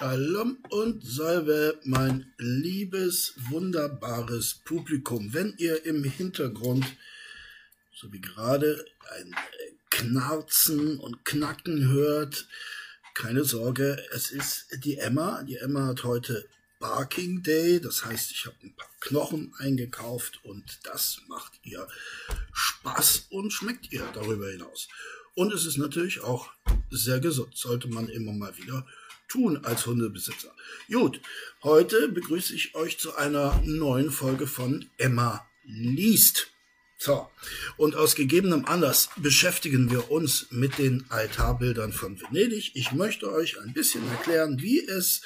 Shalom und Salve, mein liebes, wunderbares Publikum. Wenn ihr im Hintergrund, so wie gerade, ein Knarzen und Knacken hört, keine Sorge, es ist die Emma. Die Emma hat heute Barking Day, das heißt, ich habe ein paar Knochen eingekauft und das macht ihr Spaß und schmeckt ihr darüber hinaus. Und es ist natürlich auch sehr gesund, sollte man immer mal wieder tun als Hundebesitzer. Gut, heute begrüße ich euch zu einer neuen Folge von Emma liest. So, und aus gegebenem Anlass beschäftigen wir uns mit den Altarbildern von Venedig. Ich möchte euch ein bisschen erklären, wie es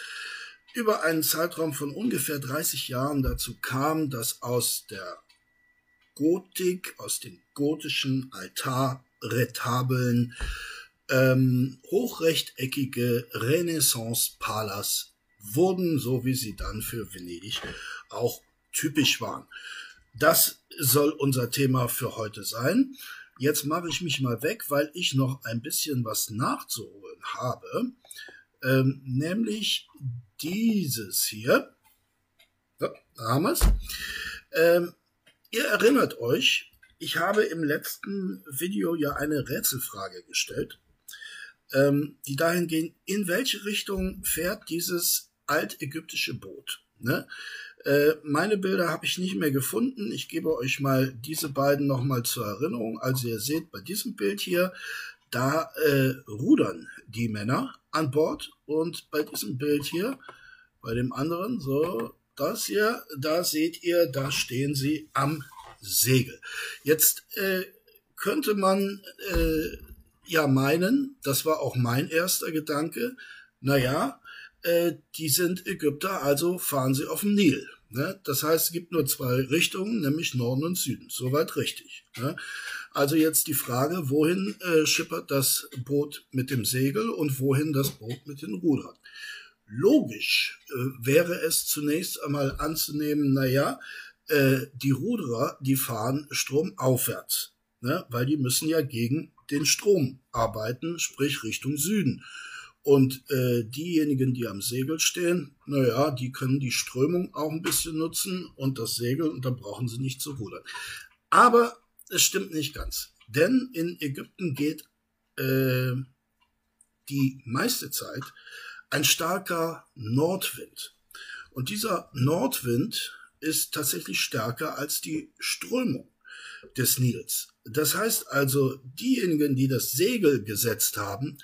über einen Zeitraum von ungefähr 30 Jahren dazu kam, dass aus der Gotik, aus den gotischen Altarretabeln ähm, hochrechteckige Renaissance-Palas wurden, so wie sie dann für Venedig auch typisch waren. Das soll unser Thema für heute sein. Jetzt mache ich mich mal weg, weil ich noch ein bisschen was nachzuholen habe, ähm, nämlich dieses hier. So, da haben wir es. Ähm, ihr erinnert euch, ich habe im letzten Video ja eine Rätselfrage gestellt ähm, die dahin gehen, in welche Richtung fährt dieses altägyptische Boot. Ne? Äh, meine Bilder habe ich nicht mehr gefunden. Ich gebe euch mal diese beiden nochmal zur Erinnerung. Also ihr seht bei diesem Bild hier, da äh, rudern die Männer an Bord und bei diesem Bild hier, bei dem anderen, so das hier, da seht ihr, da stehen sie am Segel. Jetzt äh, könnte man äh, ja meinen, das war auch mein erster Gedanke, naja, äh, die sind Ägypter, also fahren sie auf dem Nil. Ne? Das heißt, es gibt nur zwei Richtungen, nämlich Norden und Süden. Soweit richtig. Ne? Also jetzt die Frage, wohin äh, schippert das Boot mit dem Segel und wohin das Boot mit den Rudern? Logisch äh, wäre es zunächst einmal anzunehmen, naja, äh, die Ruderer, die fahren stromaufwärts, ne? weil die müssen ja gegen den Strom arbeiten, sprich Richtung Süden. Und äh, diejenigen, die am Segel stehen, naja, die können die Strömung auch ein bisschen nutzen und das Segel und dann brauchen sie nicht zu rudern. Aber es stimmt nicht ganz. Denn in Ägypten geht äh, die meiste Zeit ein starker Nordwind. Und dieser Nordwind ist tatsächlich stärker als die Strömung des Nils. Das heißt also, diejenigen, die das Segel gesetzt haben,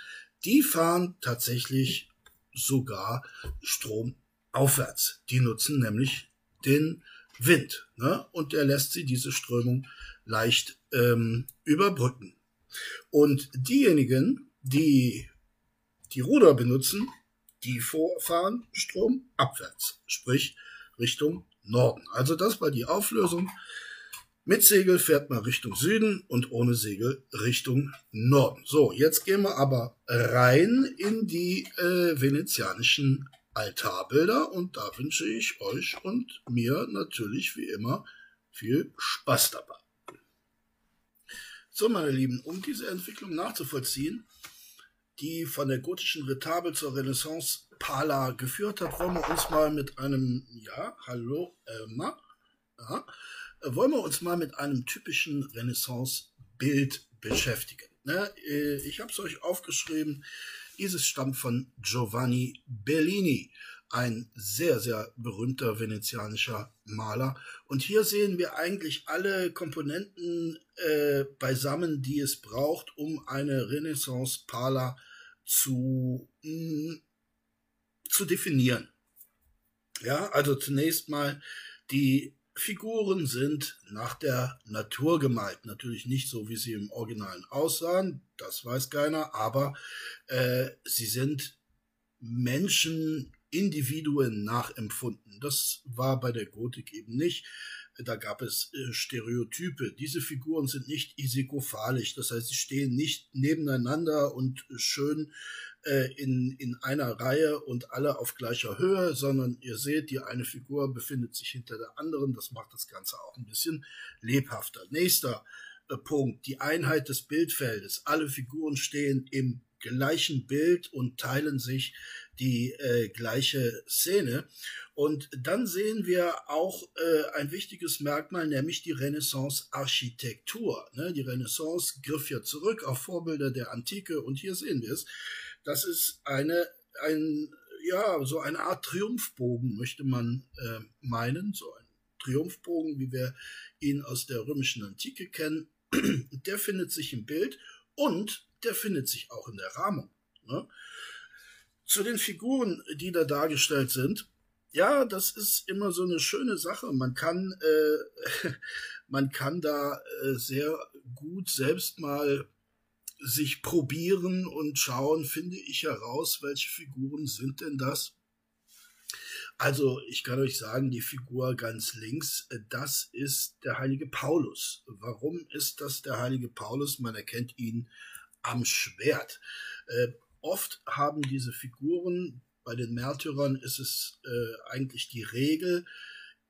die fahren tatsächlich sogar stromaufwärts. Die nutzen nämlich den Wind. Ne? Und der lässt sie diese Strömung leicht ähm, überbrücken. Und diejenigen, die die Ruder benutzen, die fahren stromabwärts, sprich Richtung Norden. Also das war die Auflösung mit Segel fährt man Richtung Süden und ohne Segel Richtung Norden. So, jetzt gehen wir aber rein in die äh, venezianischen Altarbilder und da wünsche ich euch und mir natürlich wie immer viel Spaß dabei. So, meine Lieben, um diese Entwicklung nachzuvollziehen, die von der gotischen Retabel zur Renaissance Pala geführt hat, wollen wir uns mal mit einem, ja, hallo, Emma, ja, wollen wir uns mal mit einem typischen Renaissance-Bild beschäftigen. Ne? Äh, ich habe es euch aufgeschrieben. Dieses stammt von Giovanni Bellini, ein sehr, sehr berühmter venezianischer Maler. Und hier sehen wir eigentlich alle Komponenten äh, beisammen, die es braucht, um eine Renaissance-Pala zu, mm, zu definieren. Ja, also zunächst mal die Figuren sind nach der Natur gemalt. Natürlich nicht so, wie sie im Originalen aussahen, das weiß keiner, aber äh, sie sind Menschen, Individuen nachempfunden. Das war bei der Gotik eben nicht. Da gab es äh, Stereotype. Diese Figuren sind nicht isikophalisch, das heißt, sie stehen nicht nebeneinander und schön äh, in, in einer Reihe und alle auf gleicher Höhe, sondern ihr seht, die eine Figur befindet sich hinter der anderen. Das macht das Ganze auch ein bisschen lebhafter. Nächster äh, Punkt, die Einheit des Bildfeldes. Alle Figuren stehen im gleichen Bild und teilen sich die äh, gleiche Szene. Und dann sehen wir auch äh, ein wichtiges Merkmal, nämlich die Renaissance-Architektur. Ne? Die Renaissance griff ja zurück auf Vorbilder der Antike und hier sehen wir es. Das ist eine, ein, ja, so eine Art Triumphbogen, möchte man äh, meinen, so ein Triumphbogen, wie wir ihn aus der römischen Antike kennen. der findet sich im Bild und der findet sich auch in der Rahmung. Ne? Zu den Figuren, die da dargestellt sind, ja, das ist immer so eine schöne Sache. Man kann, äh, man kann da äh, sehr gut selbst mal sich probieren und schauen, finde ich heraus, welche Figuren sind denn das? Also, ich kann euch sagen, die Figur ganz links, äh, das ist der heilige Paulus. Warum ist das der heilige Paulus? Man erkennt ihn am Schwert. Äh, oft haben diese Figuren, bei den Märtyrern ist es äh, eigentlich die Regel,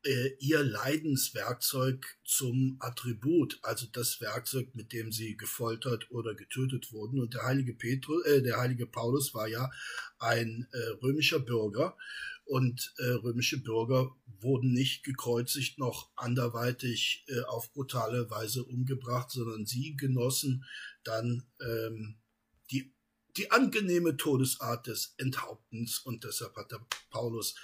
äh, ihr Leidenswerkzeug zum Attribut, also das Werkzeug, mit dem sie gefoltert oder getötet wurden. Und der heilige Petrus, äh, der heilige Paulus war ja ein äh, römischer Bürger und äh, römische Bürger wurden nicht gekreuzigt noch anderweitig äh, auf brutale Weise umgebracht, sondern sie genossen dann ähm, die die angenehme Todesart des Enthauptens und deshalb hat der Paulus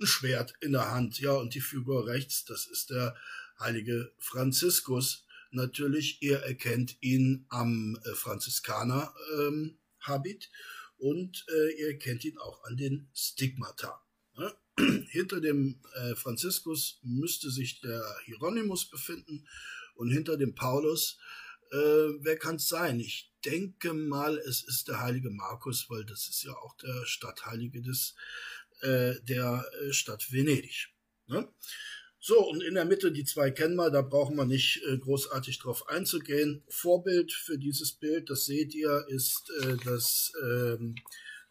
ein Schwert in der Hand. Ja, und die Figur rechts, das ist der heilige Franziskus. Natürlich, ihr erkennt ihn am äh, Franziskaner-Habit ähm, und äh, ihr erkennt ihn auch an den Stigmata. Ne? hinter dem äh, Franziskus müsste sich der Hieronymus befinden und hinter dem Paulus, äh, wer kann es sein? Ich denke mal, es ist der heilige Markus, weil das ist ja auch der Stadtheilige des äh, der äh, Stadt Venedig. Ne? So, und in der Mitte die zwei kennen wir, da brauchen wir nicht äh, großartig drauf einzugehen. Vorbild für dieses Bild, das seht ihr, ist äh, das ähm,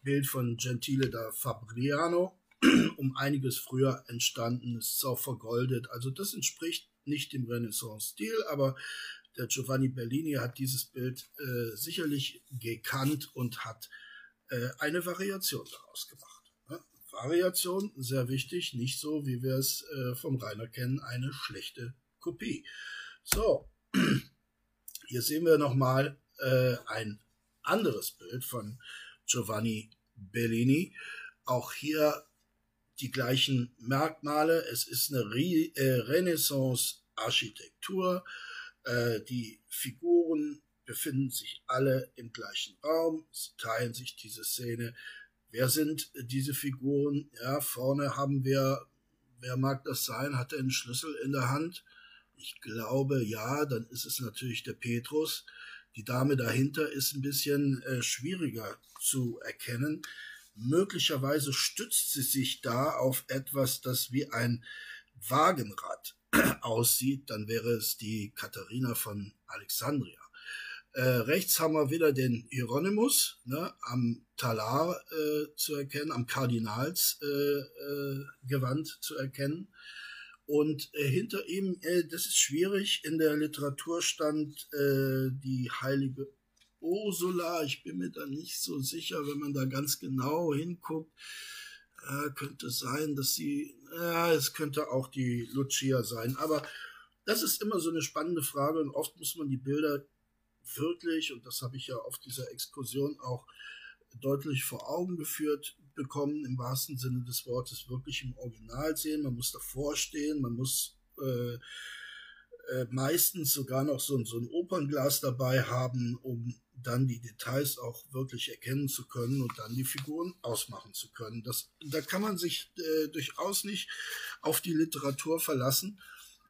Bild von Gentile da Fabriano, um einiges früher entstanden, ist auch vergoldet. Also das entspricht nicht dem Renaissance-Stil, aber der Giovanni Bellini hat dieses Bild äh, sicherlich gekannt und hat äh, eine Variation daraus gemacht. Variation, sehr wichtig, nicht so, wie wir es äh, vom Rainer kennen, eine schlechte Kopie. So, hier sehen wir nochmal äh, ein anderes Bild von Giovanni Bellini. Auch hier die gleichen Merkmale. Es ist eine Re äh, Renaissance-Architektur. Äh, die Figuren befinden sich alle im gleichen Raum. Sie teilen sich diese Szene Wer sind diese Figuren? Ja, vorne haben wir, wer mag das sein? Hat er einen Schlüssel in der Hand? Ich glaube, ja, dann ist es natürlich der Petrus. Die Dame dahinter ist ein bisschen äh, schwieriger zu erkennen. Möglicherweise stützt sie sich da auf etwas, das wie ein Wagenrad aussieht. Dann wäre es die Katharina von Alexandria. Äh, rechts haben wir wieder den Hieronymus ne, am Talar äh, zu erkennen, am Kardinalsgewand äh, äh, zu erkennen. Und äh, hinter ihm, äh, das ist schwierig, in der Literatur stand die heilige Ursula. Ich bin mir da nicht so sicher, wenn man da ganz genau hinguckt. Äh, könnte sein, dass sie, ja, es könnte auch die Lucia sein. Aber das ist immer so eine spannende Frage und oft muss man die Bilder wirklich, und das habe ich ja auf dieser Exkursion auch deutlich vor Augen geführt bekommen, im wahrsten Sinne des Wortes, wirklich im Original sehen. Man muss davor stehen, man muss äh, äh, meistens sogar noch so, so ein Opernglas dabei haben, um dann die Details auch wirklich erkennen zu können und dann die Figuren ausmachen zu können. Das, da kann man sich äh, durchaus nicht auf die Literatur verlassen,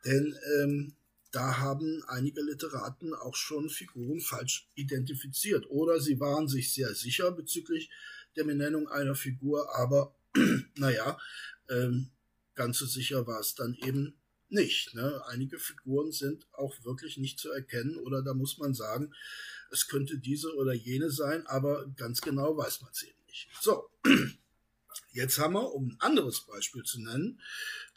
denn ähm, da haben einige Literaten auch schon Figuren falsch identifiziert. Oder sie waren sich sehr sicher bezüglich der Benennung einer Figur, aber naja, ähm, ganz so sicher war es dann eben nicht. Ne? Einige Figuren sind auch wirklich nicht zu erkennen oder da muss man sagen, es könnte diese oder jene sein, aber ganz genau weiß man es eben nicht. So, jetzt haben wir, um ein anderes Beispiel zu nennen,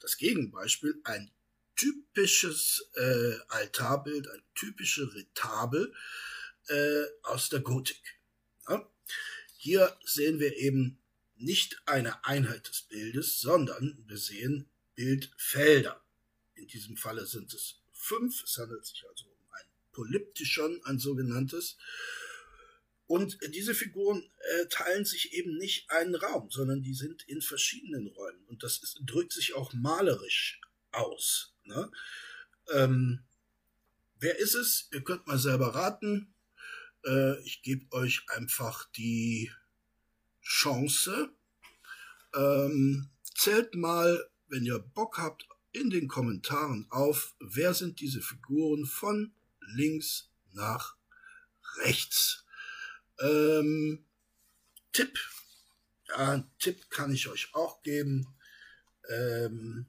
das Gegenbeispiel, ein typisches äh, Altarbild, ein typische Retabel äh, aus der Gotik. Ja? Hier sehen wir eben nicht eine Einheit des Bildes, sondern wir sehen Bildfelder. In diesem Falle sind es fünf. Es handelt sich also um ein Polyptychon, ein sogenanntes. Und diese Figuren äh, teilen sich eben nicht einen Raum, sondern die sind in verschiedenen Räumen. Und das ist, drückt sich auch malerisch aus. Ne? Ähm, wer ist es? Ihr könnt mal selber raten. Äh, ich gebe euch einfach die Chance. Ähm, zählt mal, wenn ihr Bock habt, in den Kommentaren auf, wer sind diese Figuren von links nach rechts. Ähm, Tipp. Ja, einen Tipp kann ich euch auch geben. Ähm,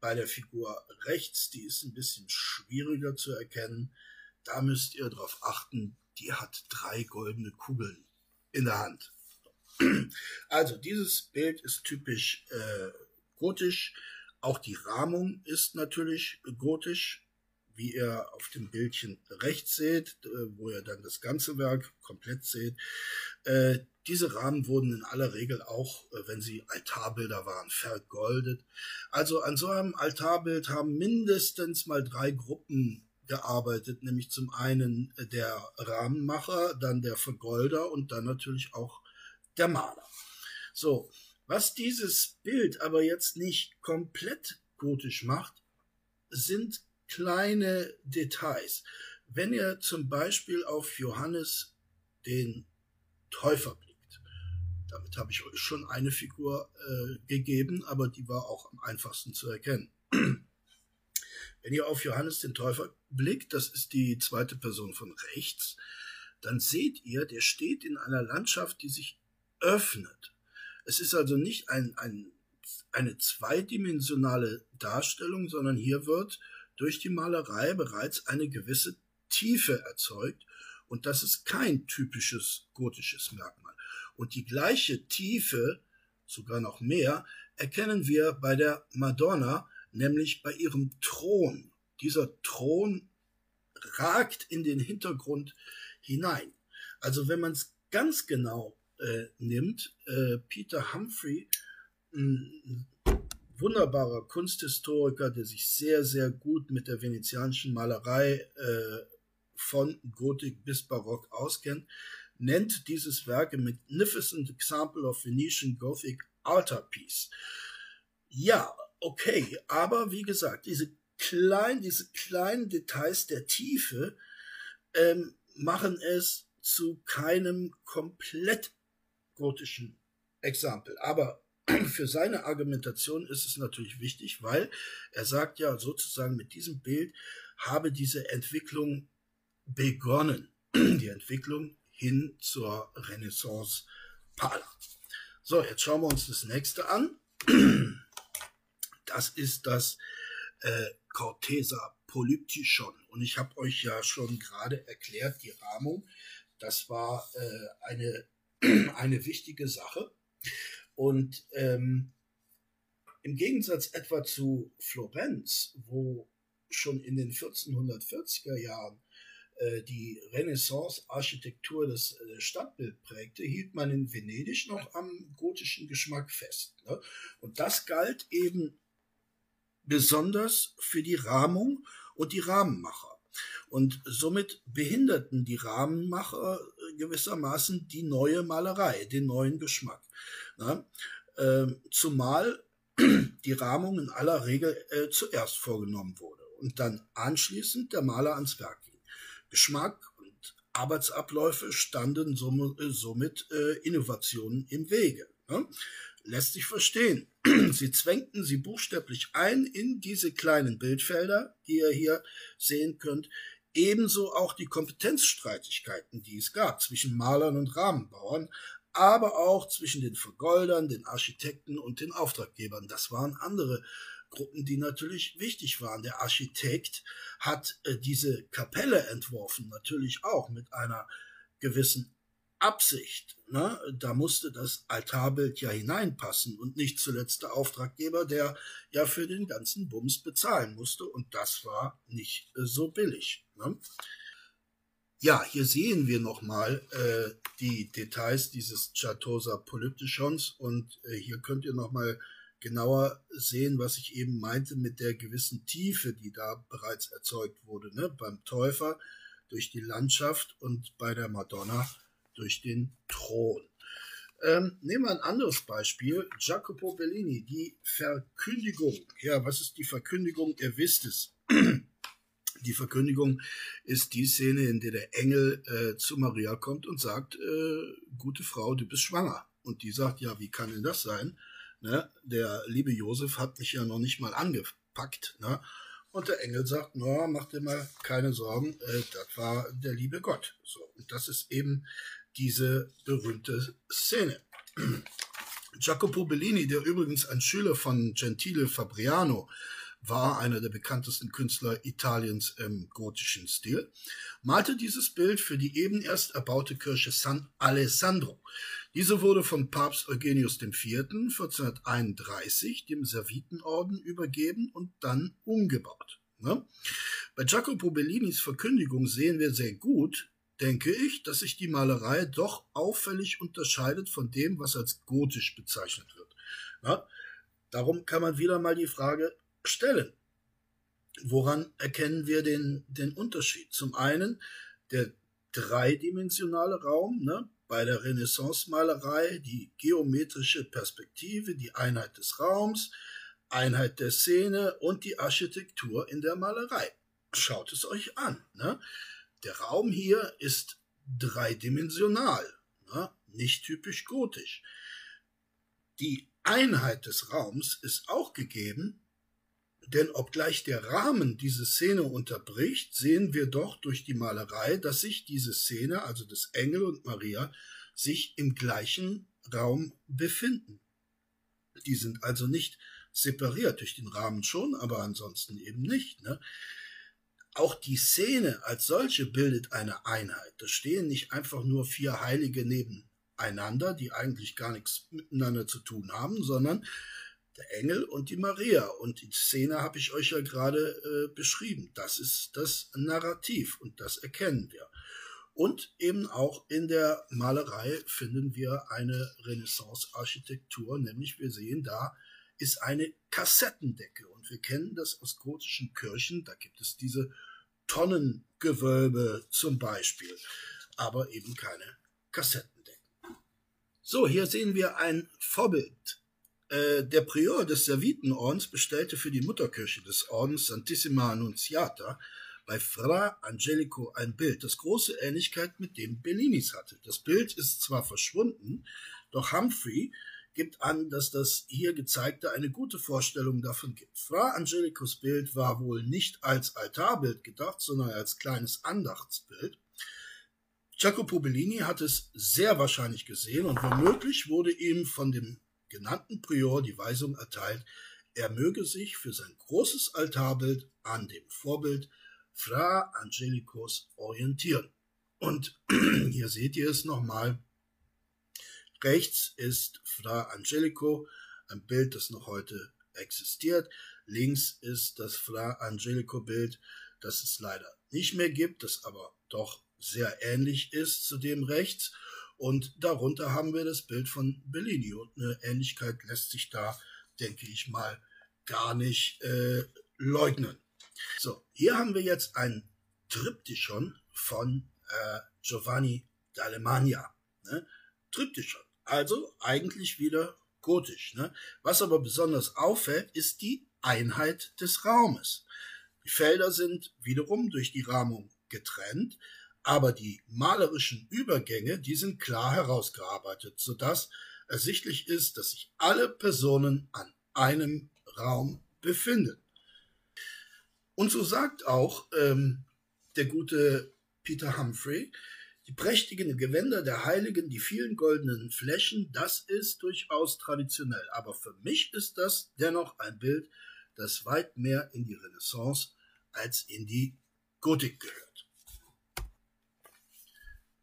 bei der Figur rechts, die ist ein bisschen schwieriger zu erkennen. Da müsst ihr darauf achten, die hat drei goldene Kugeln in der Hand. Also dieses Bild ist typisch äh, gotisch. Auch die Rahmung ist natürlich gotisch wie ihr auf dem Bildchen rechts seht, äh, wo ihr dann das ganze Werk komplett seht. Äh, diese Rahmen wurden in aller Regel auch, äh, wenn sie Altarbilder waren, vergoldet. Also an so einem Altarbild haben mindestens mal drei Gruppen gearbeitet, nämlich zum einen der Rahmenmacher, dann der Vergolder und dann natürlich auch der Maler. So, was dieses Bild aber jetzt nicht komplett gotisch macht, sind kleine Details. Wenn ihr zum Beispiel auf Johannes den Täufer blickt, damit habe ich euch schon eine Figur äh, gegeben, aber die war auch am einfachsten zu erkennen. Wenn ihr auf Johannes den Täufer blickt, das ist die zweite Person von rechts, dann seht ihr, der steht in einer Landschaft, die sich öffnet. Es ist also nicht ein, ein, eine zweidimensionale Darstellung, sondern hier wird durch die Malerei bereits eine gewisse Tiefe erzeugt und das ist kein typisches gotisches Merkmal. Und die gleiche Tiefe, sogar noch mehr, erkennen wir bei der Madonna, nämlich bei ihrem Thron. Dieser Thron ragt in den Hintergrund hinein. Also wenn man es ganz genau äh, nimmt, äh, Peter Humphrey mh, wunderbarer Kunsthistoriker, der sich sehr, sehr gut mit der venezianischen Malerei äh, von Gotik bis Barock auskennt, nennt dieses Werk a magnificent example of Venetian Gothic altarpiece. Ja, okay, aber wie gesagt, diese kleinen, diese kleinen Details der Tiefe ähm, machen es zu keinem komplett gotischen Exempel. Aber für seine Argumentation ist es natürlich wichtig, weil er sagt ja sozusagen mit diesem Bild habe diese Entwicklung begonnen. Die Entwicklung hin zur Renaissance Pala. So, jetzt schauen wir uns das nächste an. Das ist das äh, Cortesa Polyptychon. Und ich habe euch ja schon gerade erklärt, die Rahmung, das war äh, eine, eine wichtige Sache. Und ähm, im Gegensatz etwa zu Florenz, wo schon in den 1440er Jahren äh, die Renaissance-Architektur das äh, Stadtbild prägte, hielt man in Venedig noch am gotischen Geschmack fest. Ne? Und das galt eben besonders für die Rahmung und die Rahmenmacher. Und somit behinderten die Rahmenmacher gewissermaßen die neue Malerei, den neuen Geschmack. Na? Äh, zumal die Rahmung in aller Regel äh, zuerst vorgenommen wurde und dann anschließend der Maler ans Werk ging. Geschmack und Arbeitsabläufe standen äh, somit äh, Innovationen im Wege. Ne? Lässt sich verstehen. Sie zwängten sie buchstäblich ein in diese kleinen Bildfelder, die ihr hier sehen könnt, ebenso auch die Kompetenzstreitigkeiten, die es gab zwischen Malern und Rahmenbauern, aber auch zwischen den Vergoldern, den Architekten und den Auftraggebern. Das waren andere Gruppen, die natürlich wichtig waren. Der Architekt hat äh, diese Kapelle entworfen, natürlich auch mit einer gewissen Absicht. Ne? Da musste das Altarbild ja hineinpassen und nicht zuletzt der Auftraggeber, der ja für den ganzen Bums bezahlen musste und das war nicht äh, so billig. Ne? Ja, hier sehen wir nochmal äh, die Details dieses Chatosa Polyptychons und äh, hier könnt ihr nochmal genauer sehen, was ich eben meinte mit der gewissen Tiefe, die da bereits erzeugt wurde. Ne? Beim Täufer durch die Landschaft und bei der Madonna durch den Thron. Ähm, nehmen wir ein anderes Beispiel. Jacopo Bellini, die Verkündigung. Ja, was ist die Verkündigung? Ihr wisst es. Die Verkündigung ist die Szene, in der der Engel äh, zu Maria kommt und sagt, äh, gute Frau, du bist schwanger. Und die sagt, ja, wie kann denn das sein? Ne? Der liebe Josef hat mich ja noch nicht mal angepackt. Ne? Und der Engel sagt, no, mach dir mal keine Sorgen, äh, das war der liebe Gott. So, und das ist eben diese berühmte Szene. Jacopo Bellini, der übrigens ein Schüler von Gentile Fabriano war, einer der bekanntesten Künstler Italiens im gotischen Stil, malte dieses Bild für die eben erst erbaute Kirche San Alessandro. Diese wurde von Papst Eugenius IV. 1431 dem Servitenorden übergeben und dann umgebaut. Ne? Bei Jacopo Bellinis Verkündigung sehen wir sehr gut, denke ich, dass sich die Malerei doch auffällig unterscheidet von dem, was als gotisch bezeichnet wird. Ja, darum kann man wieder mal die Frage stellen, woran erkennen wir den, den Unterschied? Zum einen der dreidimensionale Raum, ne? bei der Renaissance-Malerei die geometrische Perspektive, die Einheit des Raums, Einheit der Szene und die Architektur in der Malerei. Schaut es euch an. Ne? Der Raum hier ist dreidimensional, ne? nicht typisch gotisch. Die Einheit des Raums ist auch gegeben, denn obgleich der Rahmen diese Szene unterbricht, sehen wir doch durch die Malerei, dass sich diese Szene, also des Engel und Maria, sich im gleichen Raum befinden. Die sind also nicht separiert durch den Rahmen schon, aber ansonsten eben nicht. Ne? Auch die Szene als solche bildet eine Einheit. Da stehen nicht einfach nur vier Heilige nebeneinander, die eigentlich gar nichts miteinander zu tun haben, sondern der Engel und die Maria. Und die Szene habe ich euch ja gerade äh, beschrieben. Das ist das Narrativ und das erkennen wir. Und eben auch in der Malerei finden wir eine Renaissance-Architektur, nämlich wir sehen da ist eine Kassettendecke. Und wir kennen das aus gotischen Kirchen. Da gibt es diese Tonnengewölbe zum Beispiel, aber eben keine Kassettendecken. So, hier sehen wir ein Vorbild. Äh, der Prior des Servitenordens bestellte für die Mutterkirche des Ordens Santissima Annunziata bei Fra Angelico ein Bild, das große Ähnlichkeit mit dem Bellinis hatte. Das Bild ist zwar verschwunden, doch Humphrey gibt an, dass das hier gezeigte eine gute Vorstellung davon gibt. Fra Angelicus Bild war wohl nicht als Altarbild gedacht, sondern als kleines Andachtsbild. Jacopo Bellini hat es sehr wahrscheinlich gesehen und womöglich wurde ihm von dem genannten Prior die Weisung erteilt, er möge sich für sein großes Altarbild an dem Vorbild Fra Angelicus orientieren. Und hier seht ihr es nochmal. Rechts ist Fra Angelico, ein Bild, das noch heute existiert. Links ist das Fra Angelico Bild, das es leider nicht mehr gibt, das aber doch sehr ähnlich ist zu dem rechts. Und darunter haben wir das Bild von Bellini. Und eine Ähnlichkeit lässt sich da, denke ich mal, gar nicht äh, leugnen. So, hier haben wir jetzt ein Triptychon von äh, Giovanni d'Alemagna. Ne? Triptychon. Also eigentlich wieder gotisch. Ne? Was aber besonders auffällt, ist die Einheit des Raumes. Die Felder sind wiederum durch die Rahmung getrennt, aber die malerischen Übergänge, die sind klar herausgearbeitet, sodass ersichtlich ist, dass sich alle Personen an einem Raum befinden. Und so sagt auch ähm, der gute Peter Humphrey, die prächtigen Gewänder der Heiligen, die vielen goldenen Flächen, das ist durchaus traditionell. Aber für mich ist das dennoch ein Bild, das weit mehr in die Renaissance als in die Gotik gehört.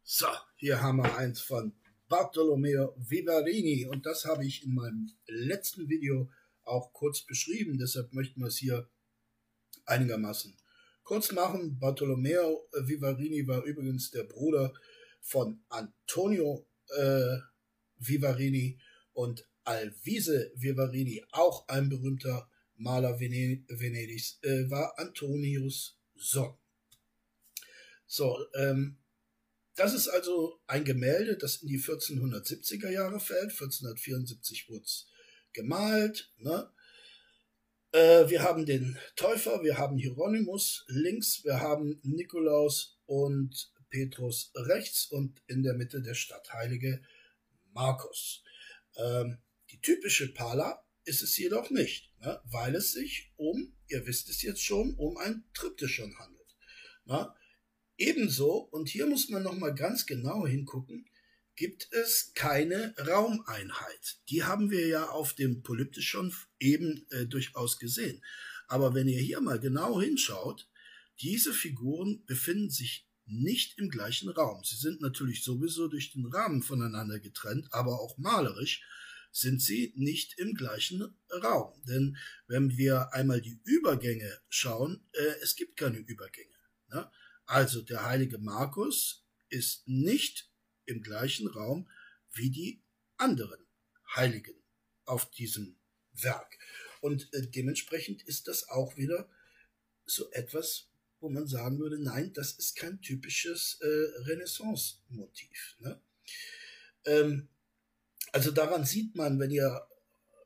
So, hier haben wir eins von Bartolomeo Vivarini und das habe ich in meinem letzten Video auch kurz beschrieben. Deshalb möchten wir es hier einigermaßen kurz machen, Bartolomeo Vivarini war übrigens der Bruder von Antonio äh, Vivarini und Alvise Vivarini, auch ein berühmter Maler Venedigs, äh, war Antonius Sohn. So, ähm, das ist also ein Gemälde, das in die 1470er Jahre fällt. 1474 wurde es gemalt. Ne? Äh, wir haben den Täufer, wir haben Hieronymus links, wir haben Nikolaus und Petrus rechts und in der Mitte der Stadtheilige Markus. Ähm, die typische Pala ist es jedoch nicht, ne? weil es sich um, ihr wisst es jetzt schon, um ein Triptychon handelt. Ne? Ebenso, und hier muss man nochmal ganz genau hingucken, gibt es keine Raumeinheit. Die haben wir ja auf dem Polyptychon eben äh, durchaus gesehen. Aber wenn ihr hier mal genau hinschaut, diese Figuren befinden sich nicht im gleichen Raum. Sie sind natürlich sowieso durch den Rahmen voneinander getrennt, aber auch malerisch sind sie nicht im gleichen Raum. Denn wenn wir einmal die Übergänge schauen, äh, es gibt keine Übergänge. Ne? Also der heilige Markus ist nicht im gleichen Raum wie die anderen Heiligen auf diesem Werk. Und äh, dementsprechend ist das auch wieder so etwas, wo man sagen würde, nein, das ist kein typisches äh, Renaissance-Motiv. Ne? Ähm, also daran sieht man, wenn ihr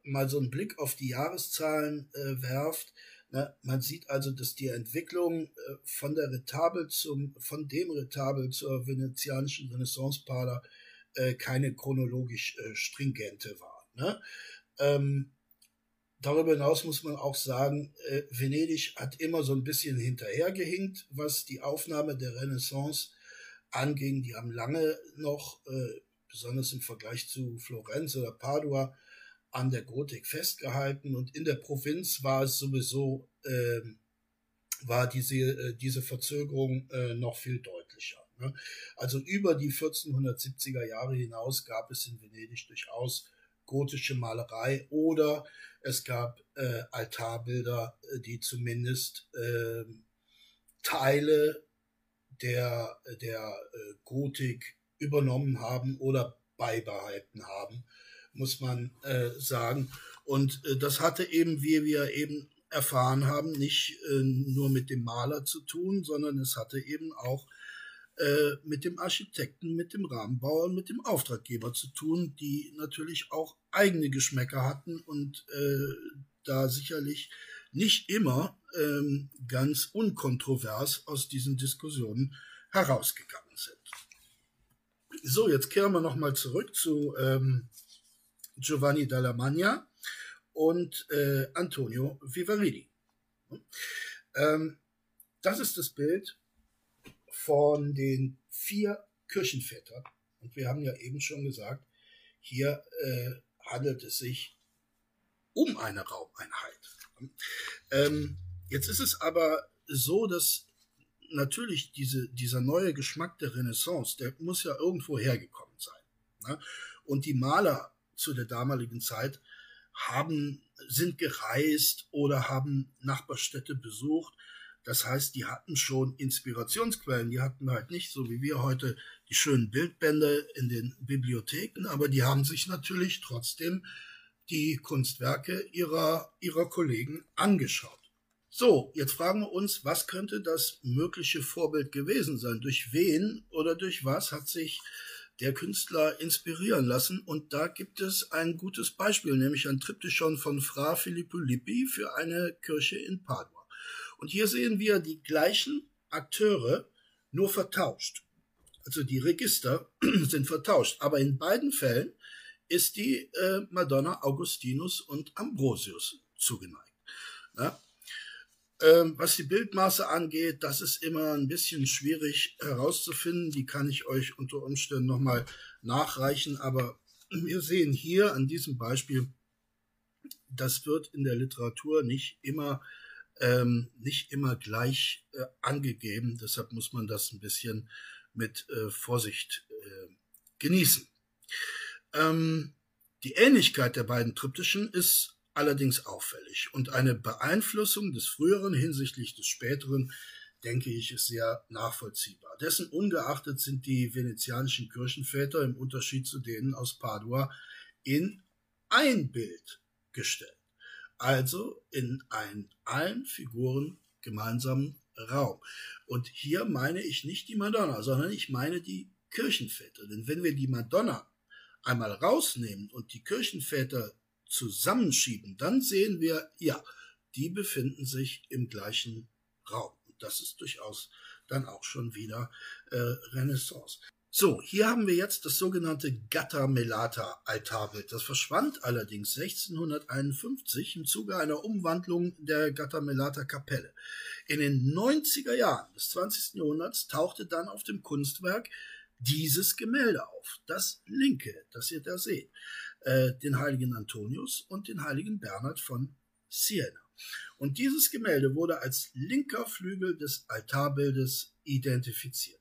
mal so einen Blick auf die Jahreszahlen äh, werft, Ne? Man sieht also, dass die Entwicklung äh, von der Retabel zum, von dem Retabel zur venezianischen Renaissancepader äh, keine chronologisch äh, stringente war. Ne? Ähm, darüber hinaus muss man auch sagen, äh, Venedig hat immer so ein bisschen hinterhergehinkt, was die Aufnahme der Renaissance anging. Die haben lange noch, äh, besonders im Vergleich zu Florenz oder Padua, an der Gotik festgehalten und in der Provinz war es sowieso, äh, war diese, äh, diese Verzögerung äh, noch viel deutlicher. Ne? Also über die 1470er Jahre hinaus gab es in Venedig durchaus gotische Malerei oder es gab äh, Altarbilder, äh, die zumindest äh, Teile der, der äh, Gotik übernommen haben oder beibehalten haben muss man äh, sagen. Und äh, das hatte eben, wie wir eben erfahren haben, nicht äh, nur mit dem Maler zu tun, sondern es hatte eben auch äh, mit dem Architekten, mit dem Rahmenbauer und mit dem Auftraggeber zu tun, die natürlich auch eigene Geschmäcker hatten und äh, da sicherlich nicht immer ähm, ganz unkontrovers aus diesen Diskussionen herausgegangen sind. So, jetzt kehren wir nochmal zurück zu ähm, Giovanni Dalla Magna und äh, Antonio Vivarini. Ähm, das ist das Bild von den vier Kirchenvätern. Und wir haben ja eben schon gesagt, hier äh, handelt es sich um eine Raumeinheit. Ähm, jetzt ist es aber so, dass natürlich diese, dieser neue Geschmack der Renaissance, der muss ja irgendwo hergekommen sein. Ne? Und die Maler zu der damaligen Zeit haben, sind gereist oder haben Nachbarstädte besucht. Das heißt, die hatten schon Inspirationsquellen. Die hatten halt nicht, so wie wir heute, die schönen Bildbände in den Bibliotheken, aber die haben sich natürlich trotzdem die Kunstwerke ihrer, ihrer Kollegen angeschaut. So, jetzt fragen wir uns, was könnte das mögliche Vorbild gewesen sein? Durch wen oder durch was hat sich der Künstler inspirieren lassen. Und da gibt es ein gutes Beispiel, nämlich ein Triptychon von Fra Filippo Lippi für eine Kirche in Padua. Und hier sehen wir die gleichen Akteure, nur vertauscht. Also die Register sind vertauscht. Aber in beiden Fällen ist die äh, Madonna Augustinus und Ambrosius zugeneigt. Ja? Ähm, was die Bildmaße angeht, das ist immer ein bisschen schwierig herauszufinden. Die kann ich euch unter Umständen nochmal nachreichen. Aber wir sehen hier an diesem Beispiel, das wird in der Literatur nicht immer ähm, nicht immer gleich äh, angegeben. Deshalb muss man das ein bisschen mit äh, Vorsicht äh, genießen. Ähm, die Ähnlichkeit der beiden Triptychen ist allerdings auffällig und eine Beeinflussung des früheren hinsichtlich des späteren, denke ich, ist sehr nachvollziehbar. Dessen ungeachtet sind die venezianischen Kirchenväter im Unterschied zu denen aus Padua in ein Bild gestellt. Also in einen allen Figuren gemeinsamen Raum. Und hier meine ich nicht die Madonna, sondern ich meine die Kirchenväter. Denn wenn wir die Madonna einmal rausnehmen und die Kirchenväter zusammenschieben, dann sehen wir, ja, die befinden sich im gleichen Raum. Und das ist durchaus dann auch schon wieder äh, Renaissance. So, hier haben wir jetzt das sogenannte Gatta Melata Altarbild. Das verschwand allerdings 1651 im Zuge einer Umwandlung der Gatta Melata Kapelle. In den 90er Jahren des 20. Jahrhunderts tauchte dann auf dem Kunstwerk dieses Gemälde auf. Das linke, das ihr da seht. Äh, den heiligen Antonius und den heiligen Bernhard von Siena. Und dieses Gemälde wurde als linker Flügel des Altarbildes identifiziert.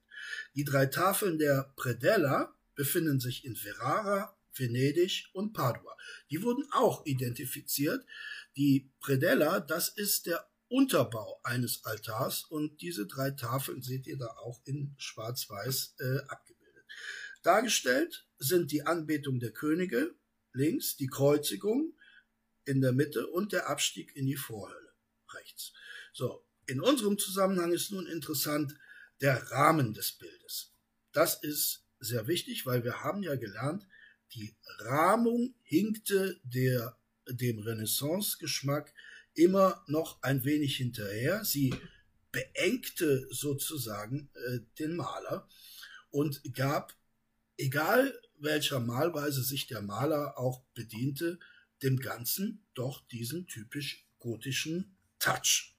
Die drei Tafeln der Predella befinden sich in Ferrara, Venedig und Padua. Die wurden auch identifiziert. Die Predella, das ist der Unterbau eines Altars und diese drei Tafeln seht ihr da auch in Schwarz-Weiß äh, abgebildet. Dargestellt sind die Anbetung der Könige, links die Kreuzigung in der Mitte und der Abstieg in die Vorhölle rechts. So, in unserem Zusammenhang ist nun interessant der Rahmen des Bildes. Das ist sehr wichtig, weil wir haben ja gelernt, die Rahmung hinkte der, dem Renaissance-Geschmack immer noch ein wenig hinterher. Sie beengte sozusagen äh, den Maler und gab, egal welcher Malweise sich der Maler auch bediente, dem Ganzen doch diesen typisch gotischen Touch.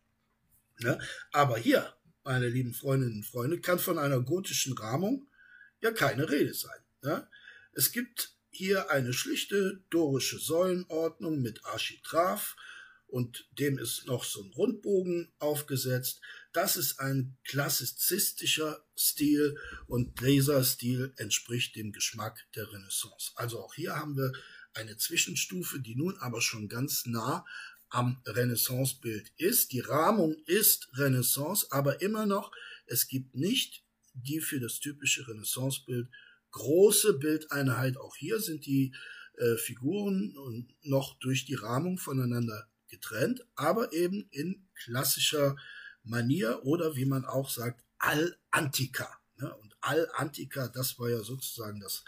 Ne? Aber hier, meine lieben Freundinnen und Freunde, kann von einer gotischen Rahmung ja keine Rede sein. Ne? Es gibt hier eine schlichte dorische Säulenordnung mit Architrav und dem ist noch so ein Rundbogen aufgesetzt. Das ist ein klassizistischer Stil und dieser Stil entspricht dem Geschmack der Renaissance. Also auch hier haben wir eine Zwischenstufe, die nun aber schon ganz nah am Renaissance-Bild ist. Die Rahmung ist Renaissance, aber immer noch, es gibt nicht die für das typische Renaissance-Bild große Bildeinheit. Auch hier sind die äh, Figuren noch durch die Rahmung voneinander getrennt, aber eben in klassischer Manier oder wie man auch sagt, Al-Antica. Ne? Und Al-Antica, das war ja sozusagen das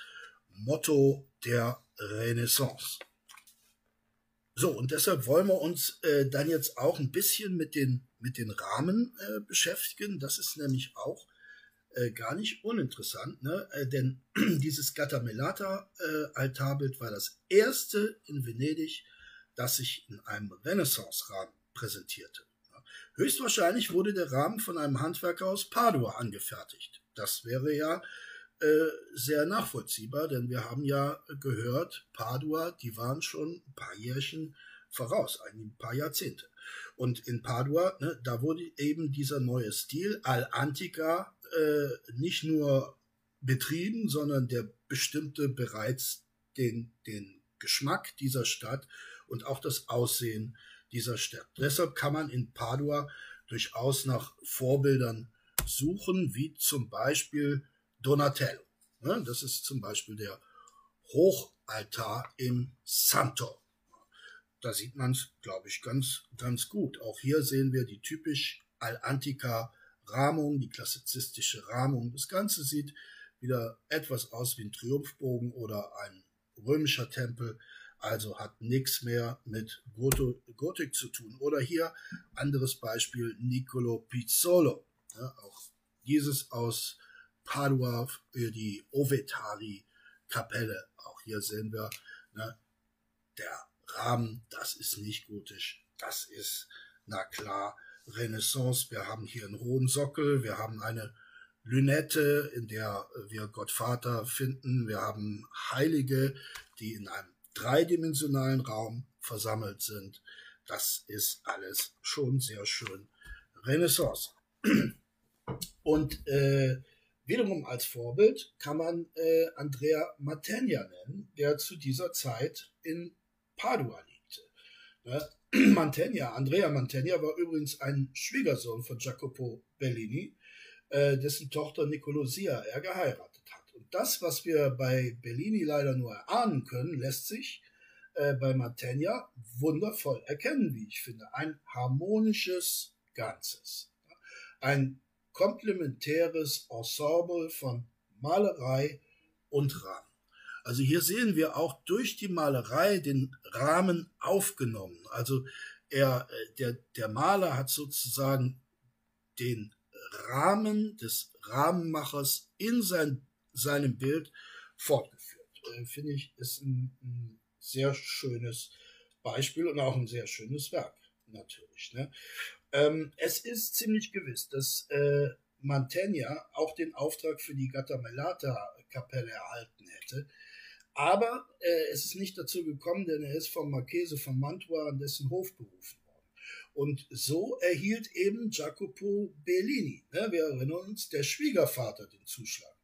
Motto der Renaissance. So, und deshalb wollen wir uns äh, dann jetzt auch ein bisschen mit den, mit den Rahmen äh, beschäftigen. Das ist nämlich auch äh, gar nicht uninteressant, ne? Äh, denn dieses Gattamelata-Altarbild äh, war das erste in Venedig, das sich in einem Renaissance-Rahmen präsentierte. Höchstwahrscheinlich wurde der Rahmen von einem Handwerker aus Padua angefertigt. Das wäre ja äh, sehr nachvollziehbar, denn wir haben ja gehört, Padua, die waren schon ein paar Jährchen voraus, ein paar Jahrzehnte. Und in Padua, ne, da wurde eben dieser neue Stil Al-Antica äh, nicht nur betrieben, sondern der bestimmte bereits den, den Geschmack dieser Stadt und auch das Aussehen dieser Stadt. Deshalb kann man in Padua durchaus nach Vorbildern suchen, wie zum Beispiel Donatello. Ne? Das ist zum Beispiel der Hochaltar im Santo. Da sieht man es, glaube ich, ganz, ganz gut. Auch hier sehen wir die typisch Al-Antica Rahmung, die klassizistische Rahmung. Das Ganze sieht wieder etwas aus wie ein Triumphbogen oder ein römischer Tempel, also hat nichts mehr mit Gotik zu tun. Oder hier anderes Beispiel Niccolo Pizzolo. Ja, auch dieses aus Padua für die Ovetari-Kapelle. Auch hier sehen wir, ne, der Rahmen, das ist nicht gotisch, das ist, na klar, Renaissance. Wir haben hier einen hohen Sockel, wir haben eine Lünette, in der wir Gottvater finden. Wir haben Heilige, die in einem dreidimensionalen Raum versammelt sind. Das ist alles schon sehr schön Renaissance. Und äh, Wiederum als Vorbild kann man äh, Andrea Mantegna nennen, der zu dieser Zeit in Padua lebte. Ne? Mantegna, Andrea Mantegna, war übrigens ein Schwiegersohn von Jacopo Bellini, äh, dessen Tochter Nicolosia er geheiratet das, was wir bei Bellini leider nur erahnen können, lässt sich äh, bei Mantegna wundervoll erkennen, wie ich finde. Ein harmonisches Ganzes. Ein komplementäres Ensemble von Malerei und Rahmen. Also hier sehen wir auch durch die Malerei den Rahmen aufgenommen. Also er, äh, der, der Maler hat sozusagen den Rahmen des Rahmenmachers in sein, seinem Bild fortgeführt. Äh, Finde ich, ist ein, ein, sehr schönes Beispiel und auch ein sehr schönes Werk, natürlich. Ne? Ähm, es ist ziemlich gewiss, dass äh, Mantegna auch den Auftrag für die Gattamelata-Kapelle erhalten hätte. Aber äh, es ist nicht dazu gekommen, denn er ist vom Marchese von Mantua an dessen Hof berufen worden. Und so erhielt eben Jacopo Bellini, ne, wir erinnern uns, der Schwiegervater den Zuschlag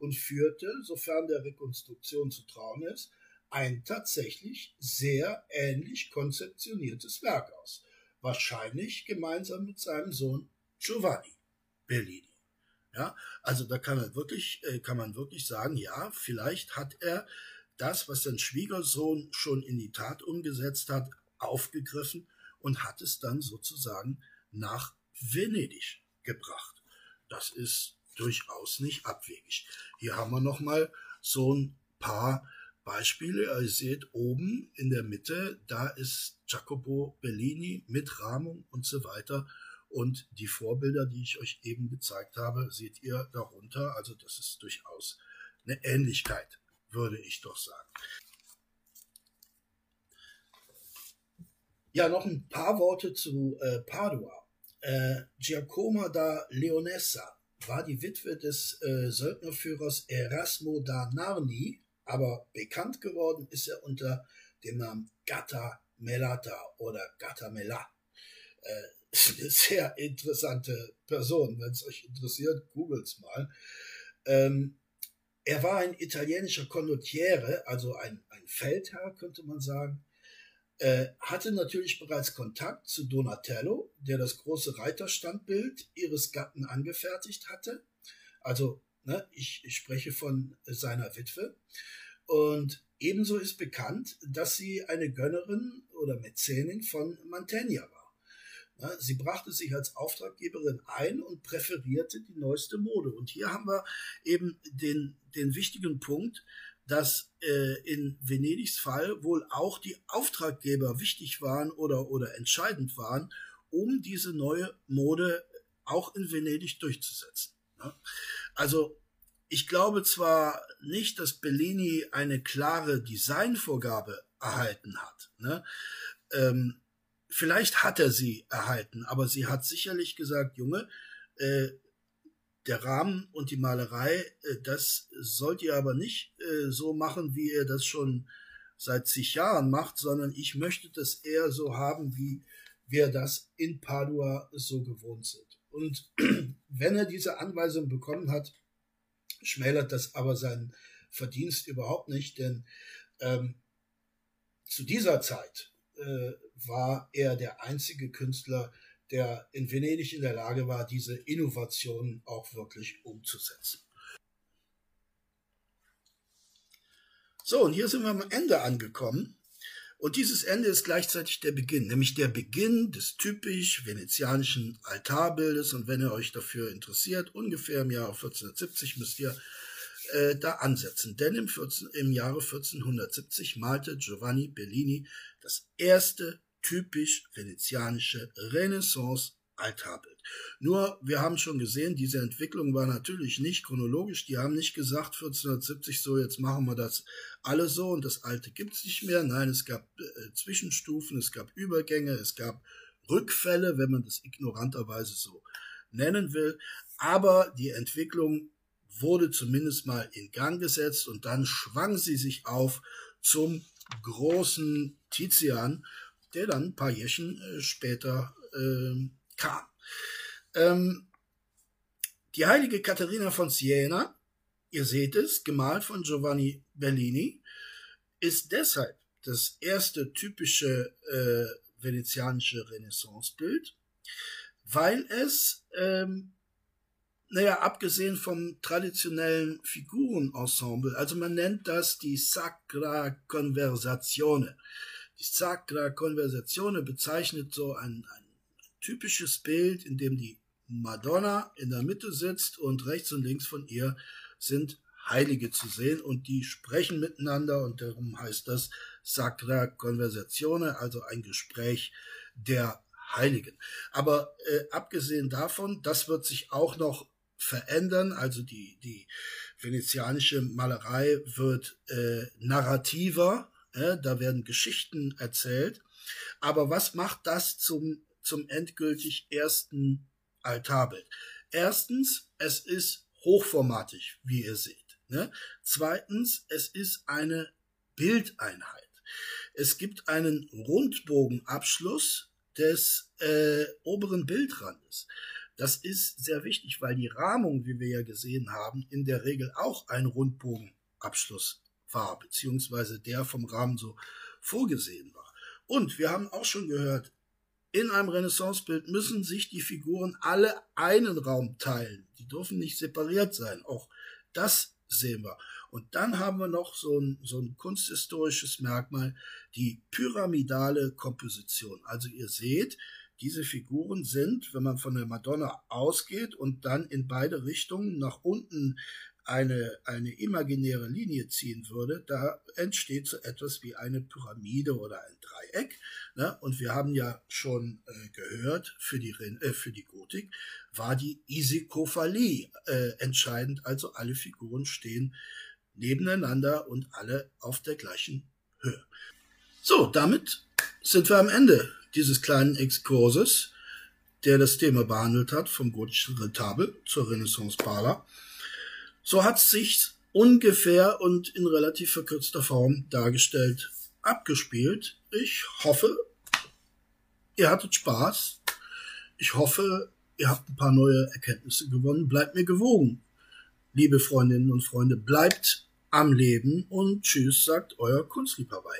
und führte, sofern der Rekonstruktion zu trauen ist, ein tatsächlich sehr ähnlich konzeptioniertes Werk aus. Wahrscheinlich gemeinsam mit seinem Sohn Giovanni Bellini. Ja, also da kann man wirklich, äh, kann man wirklich sagen, ja, vielleicht hat er das, was sein Schwiegersohn schon in die Tat umgesetzt hat, aufgegriffen und hat es dann sozusagen nach Venedig gebracht. Das ist durchaus nicht abwegig. Hier haben wir noch mal so ein paar Beispiele. Ihr seht oben in der Mitte, da ist Jacopo Bellini mit Rahmung und so weiter. Und die Vorbilder, die ich euch eben gezeigt habe, seht ihr darunter. Also das ist durchaus eine Ähnlichkeit, würde ich doch sagen. Ja, noch ein paar Worte zu äh, Padua. Äh, Giacomo da Leonessa war die Witwe des äh, Söldnerführers Erasmo da Narni, aber bekannt geworden ist er unter dem Namen Gatta Melata oder Gatta Mela. Äh, eine sehr interessante Person. Wenn es euch interessiert, googelt's mal. Ähm, er war ein italienischer Condottiere, also ein, ein Feldherr, könnte man sagen. Äh, hatte natürlich bereits Kontakt zu Donatello, der das große Reiterstandbild ihres Gatten angefertigt hatte. Also, ne, ich, ich spreche von seiner Witwe. Und ebenso ist bekannt, dass sie eine Gönnerin oder Mäzenin von Mantegna war. Sie brachte sich als Auftraggeberin ein und präferierte die neueste Mode. Und hier haben wir eben den, den wichtigen Punkt, dass äh, in Venedigs Fall wohl auch die Auftraggeber wichtig waren oder, oder entscheidend waren, um diese neue Mode auch in Venedig durchzusetzen. Ne? Also ich glaube zwar nicht, dass Bellini eine klare Designvorgabe erhalten hat. Ne? Ähm, vielleicht hat er sie erhalten, aber sie hat sicherlich gesagt, Junge, äh, der Rahmen und die Malerei, äh, das sollt ihr aber nicht äh, so machen, wie ihr das schon seit zig Jahren macht, sondern ich möchte das eher so haben, wie wir das in Padua so gewohnt sind. Und wenn er diese Anweisung bekommen hat, schmälert das aber seinen Verdienst überhaupt nicht, denn ähm, zu dieser Zeit äh, war er der einzige Künstler, der in Venedig in der Lage war, diese Innovationen auch wirklich umzusetzen. So, und hier sind wir am Ende angekommen. Und dieses Ende ist gleichzeitig der Beginn, nämlich der Beginn des typisch venezianischen Altarbildes. Und wenn ihr euch dafür interessiert, ungefähr im Jahr 1470 müsst ihr äh, da ansetzen. Denn im, 14, im Jahre 1470 malte Giovanni Bellini das erste typisch venezianische Renaissance Altarbild. Nur, wir haben schon gesehen, diese Entwicklung war natürlich nicht chronologisch. Die haben nicht gesagt, 1470 so, jetzt machen wir das alle so und das Alte gibt's nicht mehr. Nein, es gab äh, Zwischenstufen, es gab Übergänge, es gab Rückfälle, wenn man das ignoranterweise so nennen will. Aber die Entwicklung wurde zumindest mal in Gang gesetzt und dann schwang sie sich auf zum großen Tizian der dann ein paar Jährchen äh, später äh, kam. Ähm, die heilige Katharina von Siena, ihr seht es, gemalt von Giovanni Bellini, ist deshalb das erste typische äh, venezianische Renaissancebild, weil es, ähm, naja, abgesehen vom traditionellen Figurenensemble, also man nennt das die Sacra Conversazione. Die Sacra Conversazione bezeichnet so ein, ein typisches Bild, in dem die Madonna in der Mitte sitzt und rechts und links von ihr sind Heilige zu sehen und die sprechen miteinander und darum heißt das Sacra Conversazione, also ein Gespräch der Heiligen. Aber äh, abgesehen davon, das wird sich auch noch verändern, also die, die venezianische Malerei wird äh, narrativer, äh, da werden Geschichten erzählt. Aber was macht das zum, zum endgültig ersten Altarbild? Erstens, es ist hochformatig, wie ihr seht. Ne? Zweitens, es ist eine Bildeinheit. Es gibt einen Rundbogenabschluss des äh, oberen Bildrandes. Das ist sehr wichtig, weil die Rahmung, wie wir ja gesehen haben, in der Regel auch ein Rundbogenabschluss war, beziehungsweise der vom Rahmen so vorgesehen war. Und wir haben auch schon gehört, in einem Renaissancebild müssen sich die Figuren alle einen Raum teilen. Die dürfen nicht separiert sein. Auch das sehen wir. Und dann haben wir noch so ein, so ein kunsthistorisches Merkmal, die pyramidale Komposition. Also ihr seht, diese Figuren sind, wenn man von der Madonna ausgeht und dann in beide Richtungen nach unten eine, eine imaginäre Linie ziehen würde, da entsteht so etwas wie eine Pyramide oder ein Dreieck. Ne? Und wir haben ja schon äh, gehört, für die, äh, für die Gotik war die Isikophalie äh, entscheidend, also alle Figuren stehen nebeneinander und alle auf der gleichen Höhe. So, damit sind wir am Ende dieses kleinen Exkurses, der das Thema behandelt hat, vom gotischen Retabel zur Renaissance Parler. So hat sich ungefähr und in relativ verkürzter Form dargestellt, abgespielt. Ich hoffe, ihr hattet Spaß. Ich hoffe, ihr habt ein paar neue Erkenntnisse gewonnen. Bleibt mir gewogen. Liebe Freundinnen und Freunde, bleibt am Leben und tschüss, sagt euer Kunstliebhaber.